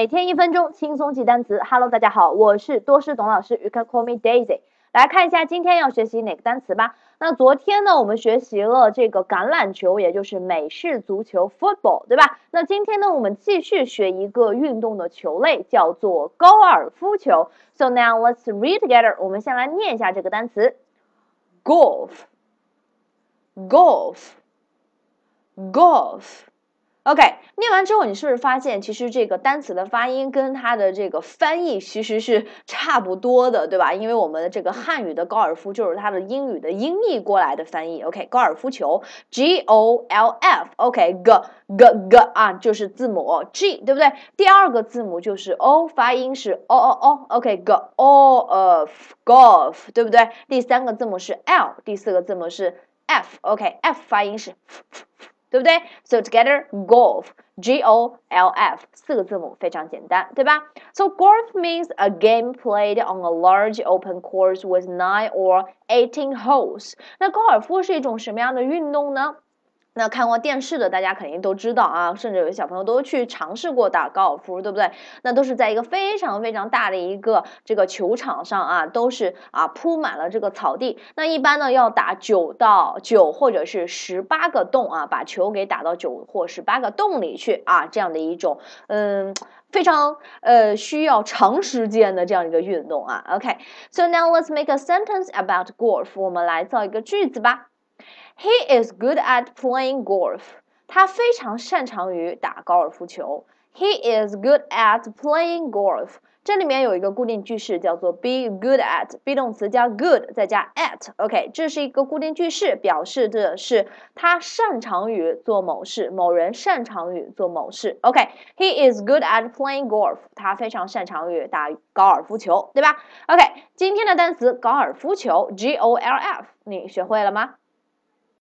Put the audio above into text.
每天一分钟轻松记单词。Hello，大家好，我是多识董老师，You can call me Daisy。来看一下今天要学习哪个单词吧。那昨天呢，我们学习了这个橄榄球，也就是美式足球 （football），对吧？那今天呢，我们继续学一个运动的球类，叫做高尔夫球。So now let's read together。我们先来念一下这个单词：golf，golf，golf。OK，念完之后，你是不是发现其实这个单词的发音跟它的这个翻译其实是差不多的，对吧？因为我们的这个汉语的高尔夫就是它的英语的音译过来的翻译。OK，高尔夫球，G O L F，OK，G G G 啊，就是字母 G，对不对？第二个字母就是 O，发音是 O O O，OK，G O of golf，对不对？第三个字母是 L，第四个字母是 F，OK，F 发音是。对不对？So together golf, G O L F 四个字母非常简单，对吧？So golf means a game played on a large open course with nine or eighteen holes。那高尔夫是一种什么样的运动呢？ 那看过电视的大家肯定都知道啊，甚至有些小朋友都去尝试过打高尔夫，对不对？那都是在一个非常非常大的一个这个球场上啊，都是啊铺满了这个草地。那一般呢要打九到九或者是十八个洞啊，把球给打到九或十八个洞里去啊，这样的一种嗯非常呃需要长时间的这样一个运动啊。OK，so now let's make a sentence about golf。我们来造一个句子吧。He is good at playing golf. 他非常擅长于打高尔夫球。He is good at playing golf. 这里面有一个固定句式，叫做 be good at be 动词加 good 再加 at。OK，这是一个固定句式，表示的是他擅长于做某事，某人擅长于做某事。OK，he is good at playing golf. 他非常擅长于打高尔夫球，对吧？OK，今天的单词高尔夫球 G O L F，你学会了吗？